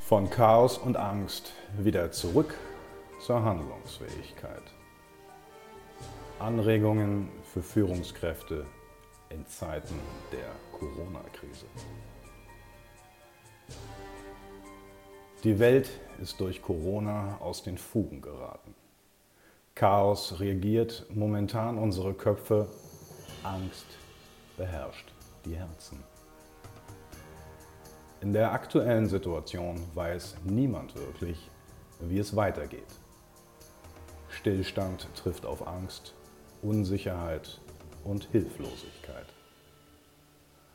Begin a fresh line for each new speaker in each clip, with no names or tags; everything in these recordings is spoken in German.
Von Chaos und Angst wieder zurück zur Handlungsfähigkeit. Anregungen für Führungskräfte in Zeiten der Corona-Krise. Die Welt ist durch Corona aus den Fugen geraten. Chaos reagiert momentan unsere Köpfe, Angst beherrscht die Herzen. In der aktuellen Situation weiß niemand wirklich, wie es weitergeht. Stillstand trifft auf Angst, Unsicherheit und Hilflosigkeit.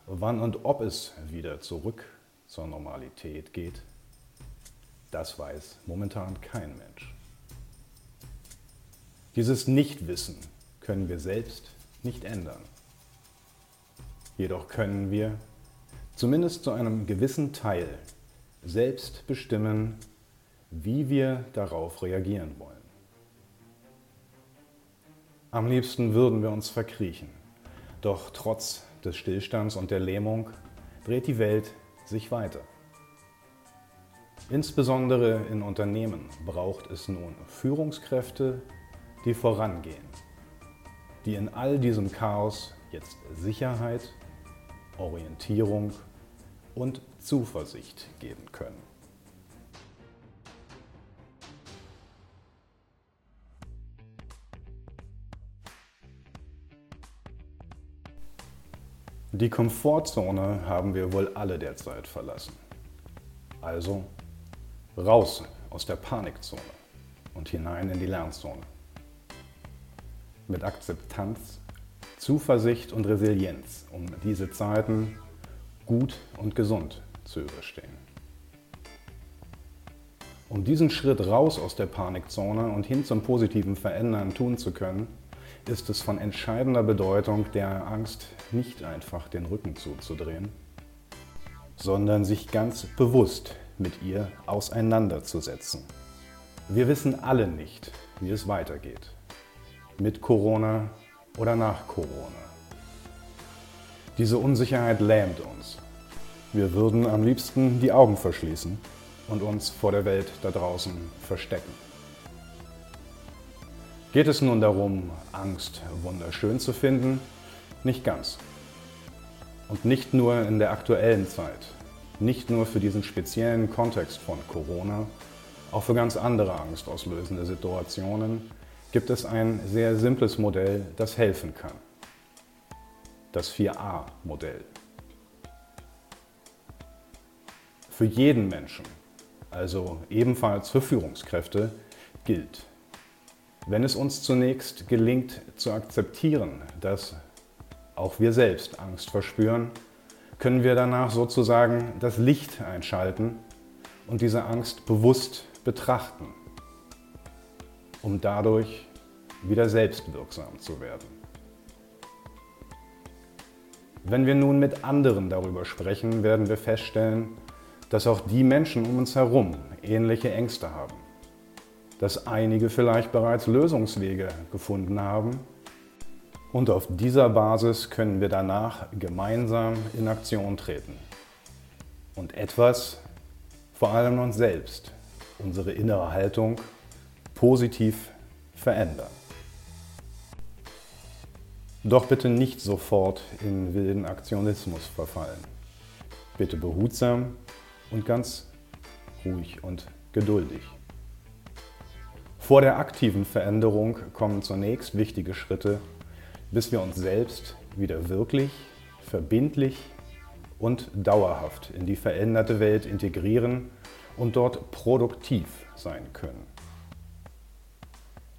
Wann und ob es wieder zurück zur Normalität geht, das weiß momentan kein Mensch. Dieses Nichtwissen können wir selbst nicht ändern. Jedoch können wir zumindest zu einem gewissen Teil selbst bestimmen, wie wir darauf reagieren wollen. Am liebsten würden wir uns verkriechen, doch trotz des Stillstands und der Lähmung dreht die Welt sich weiter. Insbesondere in Unternehmen braucht es nun Führungskräfte, die vorangehen, die in all diesem Chaos jetzt Sicherheit, Orientierung und Zuversicht geben können. Die Komfortzone haben wir wohl alle derzeit verlassen. Also Raus aus der Panikzone und hinein in die Lernzone. Mit Akzeptanz, Zuversicht und Resilienz, um diese Zeiten gut und gesund zu überstehen. Um diesen Schritt raus aus der Panikzone und hin zum positiven Verändern tun zu können, ist es von entscheidender Bedeutung, der Angst nicht einfach den Rücken zuzudrehen, sondern sich ganz bewusst mit ihr auseinanderzusetzen. Wir wissen alle nicht, wie es weitergeht. Mit Corona oder nach Corona. Diese Unsicherheit lähmt uns. Wir würden am liebsten die Augen verschließen und uns vor der Welt da draußen verstecken. Geht es nun darum, Angst wunderschön zu finden? Nicht ganz. Und nicht nur in der aktuellen Zeit, nicht nur für diesen speziellen Kontext von Corona, auch für ganz andere angstauslösende Situationen gibt es ein sehr simples Modell, das helfen kann. Das 4a-Modell. Für jeden Menschen, also ebenfalls für Führungskräfte, gilt, wenn es uns zunächst gelingt zu akzeptieren, dass auch wir selbst Angst verspüren, können wir danach sozusagen das Licht einschalten und diese Angst bewusst betrachten, um dadurch wieder selbstwirksam zu werden. Wenn wir nun mit anderen darüber sprechen, werden wir feststellen, dass auch die Menschen um uns herum ähnliche Ängste haben, dass einige vielleicht bereits Lösungswege gefunden haben. Und auf dieser Basis können wir danach gemeinsam in Aktion treten. Und etwas, vor allem uns selbst, unsere innere Haltung positiv verändern. Doch bitte nicht sofort in wilden Aktionismus verfallen. Bitte behutsam und ganz ruhig und geduldig. Vor der aktiven Veränderung kommen zunächst wichtige Schritte bis wir uns selbst wieder wirklich, verbindlich und dauerhaft in die veränderte Welt integrieren und dort produktiv sein können.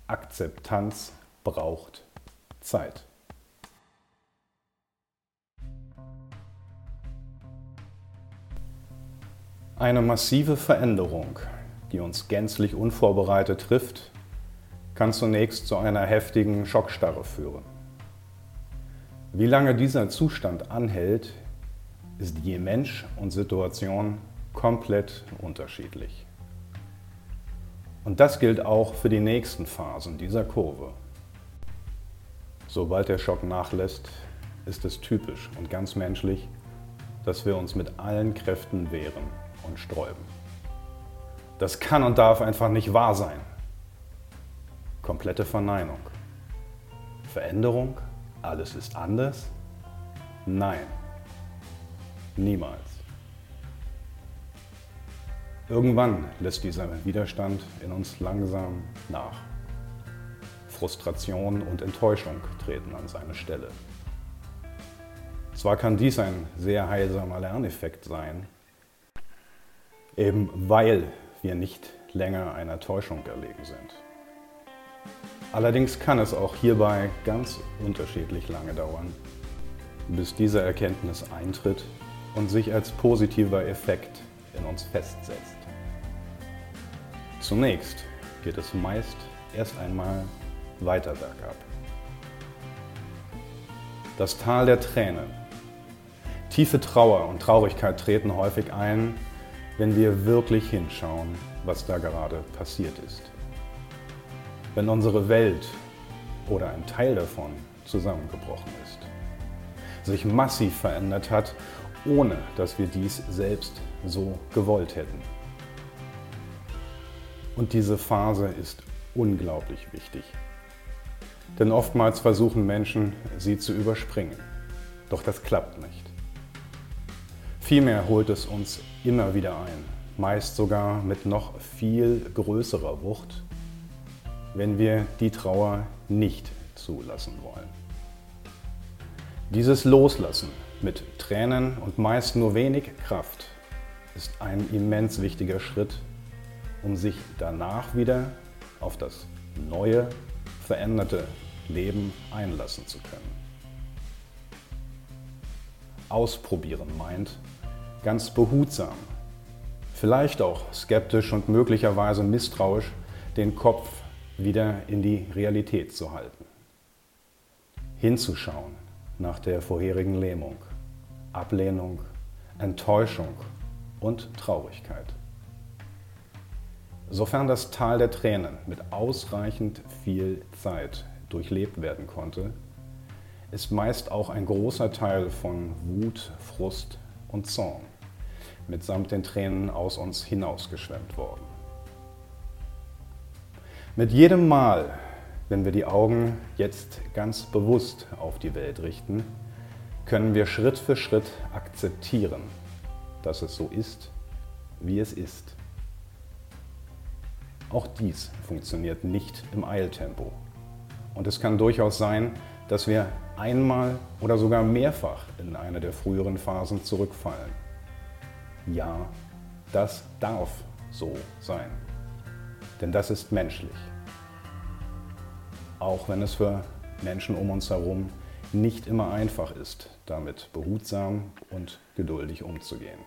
Akzeptanz braucht Zeit. Eine massive Veränderung, die uns gänzlich unvorbereitet trifft, kann zunächst zu einer heftigen Schockstarre führen. Wie lange dieser Zustand anhält, ist je Mensch und Situation komplett unterschiedlich. Und das gilt auch für die nächsten Phasen dieser Kurve. Sobald der Schock nachlässt, ist es typisch und ganz menschlich, dass wir uns mit allen Kräften wehren und sträuben. Das kann und darf einfach nicht wahr sein. Komplette Verneinung. Veränderung? Alles ist anders? Nein. Niemals. Irgendwann lässt dieser Widerstand in uns langsam nach. Frustration und Enttäuschung treten an seine Stelle. Zwar kann dies ein sehr heilsamer Lerneffekt sein, eben weil wir nicht länger einer Täuschung erlegen sind. Allerdings kann es auch hierbei ganz unterschiedlich lange dauern, bis diese Erkenntnis eintritt und sich als positiver Effekt in uns festsetzt. Zunächst geht es meist erst einmal weiter bergab. Das Tal der Tränen. Tiefe Trauer und Traurigkeit treten häufig ein, wenn wir wirklich hinschauen, was da gerade passiert ist. Wenn unsere Welt oder ein Teil davon zusammengebrochen ist, sich massiv verändert hat, ohne dass wir dies selbst so gewollt hätten. Und diese Phase ist unglaublich wichtig. Denn oftmals versuchen Menschen, sie zu überspringen. Doch das klappt nicht. Vielmehr holt es uns immer wieder ein, meist sogar mit noch viel größerer Wucht, wenn wir die Trauer nicht zulassen wollen. Dieses Loslassen mit Tränen und meist nur wenig Kraft ist ein immens wichtiger Schritt, um sich danach wieder auf das neue, veränderte Leben einlassen zu können. Ausprobieren meint, ganz behutsam, vielleicht auch skeptisch und möglicherweise misstrauisch, den Kopf wieder in die Realität zu halten. Hinzuschauen nach der vorherigen Lähmung, Ablehnung, Enttäuschung und Traurigkeit. Sofern das Tal der Tränen mit ausreichend viel Zeit durchlebt werden konnte, ist meist auch ein großer Teil von Wut, Frust und Zorn mitsamt den Tränen aus uns hinausgeschwemmt worden. Mit jedem Mal, wenn wir die Augen jetzt ganz bewusst auf die Welt richten, können wir Schritt für Schritt akzeptieren, dass es so ist, wie es ist. Auch dies funktioniert nicht im Eiltempo. Und es kann durchaus sein, dass wir einmal oder sogar mehrfach in eine der früheren Phasen zurückfallen. Ja, das darf so sein. Denn das ist menschlich. Auch wenn es für Menschen um uns herum nicht immer einfach ist, damit behutsam und geduldig umzugehen.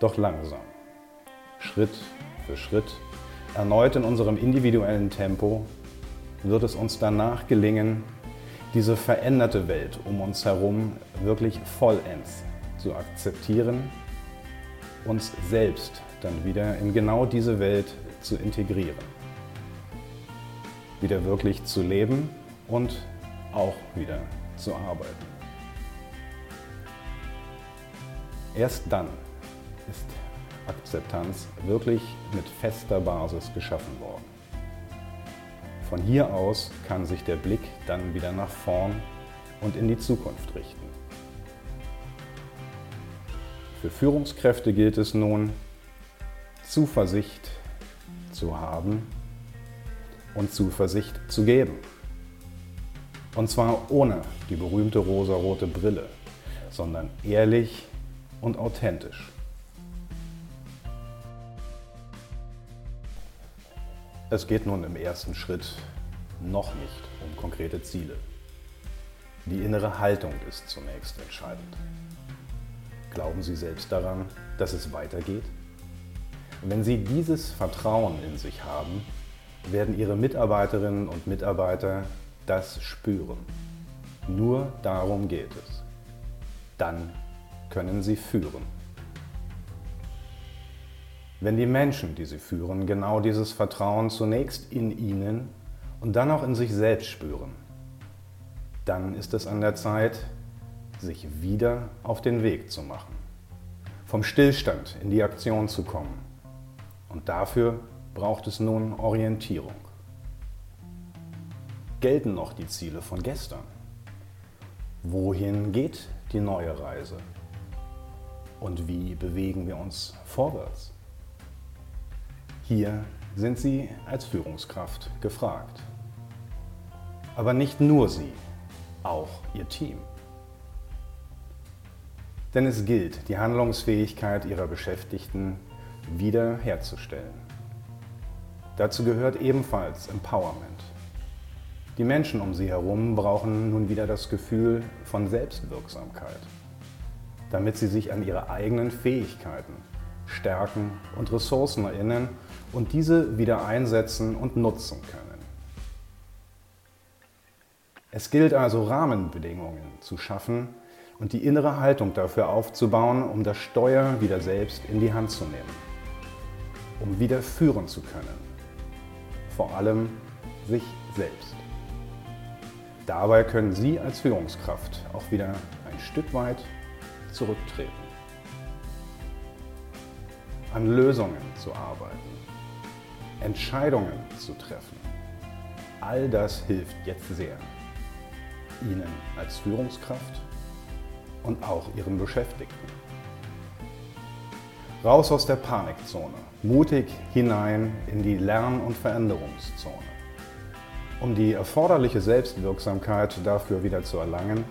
Doch langsam. Schritt für Schritt, erneut in unserem individuellen Tempo, wird es uns danach gelingen, diese veränderte Welt um uns herum wirklich vollends zu akzeptieren, uns selbst dann wieder in genau diese Welt zu integrieren, wieder wirklich zu leben und auch wieder zu arbeiten. Erst dann ist Akzeptanz wirklich mit fester Basis geschaffen worden. Von hier aus kann sich der Blick dann wieder nach vorn und in die Zukunft richten. Für Führungskräfte gilt es nun, Zuversicht zu haben und Zuversicht zu geben. Und zwar ohne die berühmte rosarote Brille, sondern ehrlich und authentisch. Es geht nun im ersten Schritt noch nicht um konkrete Ziele. Die innere Haltung ist zunächst entscheidend. Glauben Sie selbst daran, dass es weitergeht? Wenn Sie dieses Vertrauen in sich haben, werden Ihre Mitarbeiterinnen und Mitarbeiter das spüren. Nur darum geht es. Dann können Sie führen. Wenn die Menschen, die sie führen, genau dieses Vertrauen zunächst in ihnen und dann auch in sich selbst spüren, dann ist es an der Zeit, sich wieder auf den Weg zu machen, vom Stillstand in die Aktion zu kommen. Und dafür braucht es nun Orientierung. Gelten noch die Ziele von gestern? Wohin geht die neue Reise? Und wie bewegen wir uns vorwärts? Hier sind Sie als Führungskraft gefragt. Aber nicht nur Sie, auch Ihr Team. Denn es gilt, die Handlungsfähigkeit Ihrer Beschäftigten wiederherzustellen. Dazu gehört ebenfalls Empowerment. Die Menschen um sie herum brauchen nun wieder das Gefühl von Selbstwirksamkeit, damit sie sich an ihre eigenen Fähigkeiten, Stärken und Ressourcen erinnern und diese wieder einsetzen und nutzen können. Es gilt also Rahmenbedingungen zu schaffen und die innere Haltung dafür aufzubauen, um das Steuer wieder selbst in die Hand zu nehmen, um wieder führen zu können, vor allem sich selbst. Dabei können Sie als Führungskraft auch wieder ein Stück weit zurücktreten, an Lösungen zu arbeiten, Entscheidungen zu treffen. All das hilft jetzt sehr. Ihnen als Führungskraft und auch Ihren Beschäftigten. Raus aus der Panikzone, mutig hinein in die Lern- und Veränderungszone. Um die erforderliche Selbstwirksamkeit dafür wieder zu erlangen,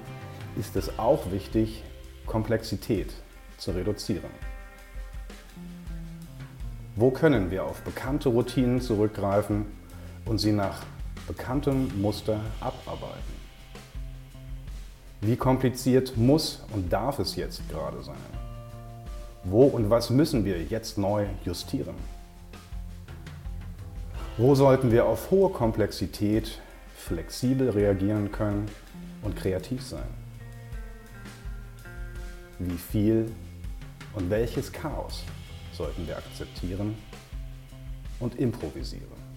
ist es auch wichtig, Komplexität zu reduzieren. Wo können wir auf bekannte Routinen zurückgreifen und sie nach bekanntem Muster abarbeiten? Wie kompliziert muss und darf es jetzt gerade sein? Wo und was müssen wir jetzt neu justieren? Wo sollten wir auf hohe Komplexität flexibel reagieren können und kreativ sein? Wie viel und welches Chaos sollten wir akzeptieren und improvisieren?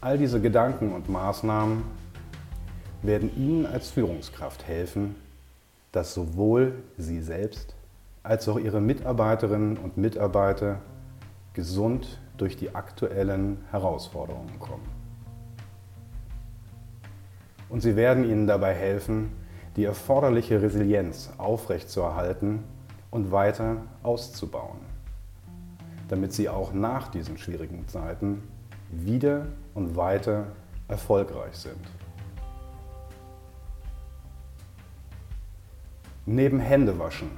All diese Gedanken und Maßnahmen werden Ihnen als Führungskraft helfen, dass sowohl Sie selbst als auch Ihre Mitarbeiterinnen und Mitarbeiter gesund durch die aktuellen Herausforderungen kommen. Und sie werden Ihnen dabei helfen, die erforderliche Resilienz aufrechtzuerhalten und weiter auszubauen, damit Sie auch nach diesen schwierigen Zeiten wieder und weiter erfolgreich sind. Neben Händewaschen,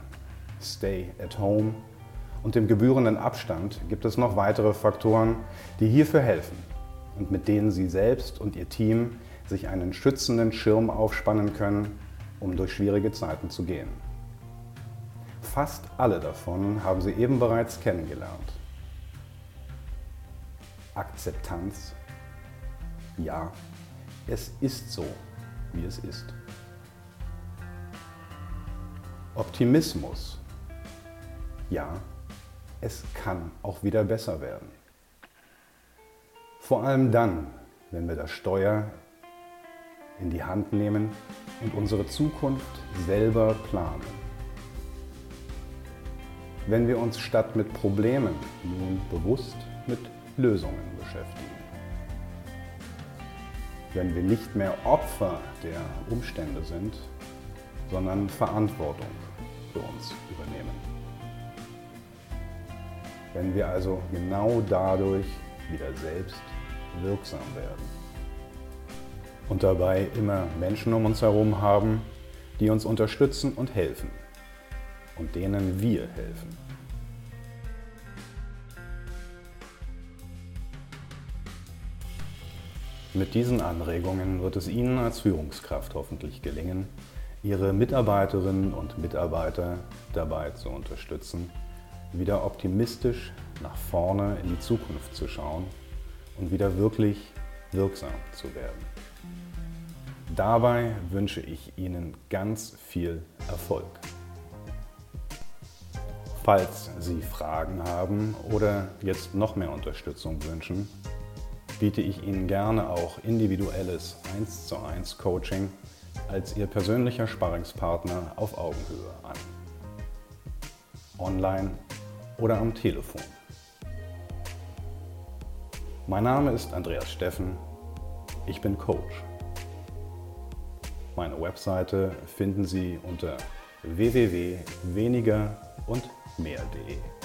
Stay at Home und dem gebührenden Abstand gibt es noch weitere Faktoren, die hierfür helfen und mit denen Sie selbst und Ihr Team sich einen schützenden Schirm aufspannen können, um durch schwierige Zeiten zu gehen. Fast alle davon haben Sie eben bereits kennengelernt. Akzeptanz. Ja, es ist so, wie es ist. Optimismus. Ja, es kann auch wieder besser werden. Vor allem dann, wenn wir das Steuer in die Hand nehmen und unsere Zukunft selber planen. Wenn wir uns statt mit Problemen nun bewusst mit Lösungen beschäftigen. Wenn wir nicht mehr Opfer der Umstände sind, sondern Verantwortung für uns übernehmen. Wenn wir also genau dadurch wieder selbst wirksam werden. Und dabei immer Menschen um uns herum haben, die uns unterstützen und helfen und denen wir helfen. Mit diesen Anregungen wird es Ihnen als Führungskraft hoffentlich gelingen, Ihre Mitarbeiterinnen und Mitarbeiter dabei zu unterstützen, wieder optimistisch nach vorne in die Zukunft zu schauen und wieder wirklich wirksam zu werden. Dabei wünsche ich Ihnen ganz viel Erfolg. Falls Sie Fragen haben oder jetzt noch mehr Unterstützung wünschen, biete ich Ihnen gerne auch individuelles 1 zu 1 Coaching als Ihr persönlicher Sparringspartner auf Augenhöhe an. Online oder am Telefon. Mein Name ist Andreas Steffen. Ich bin Coach. Meine Webseite finden Sie unter www.weniger und mehr.de.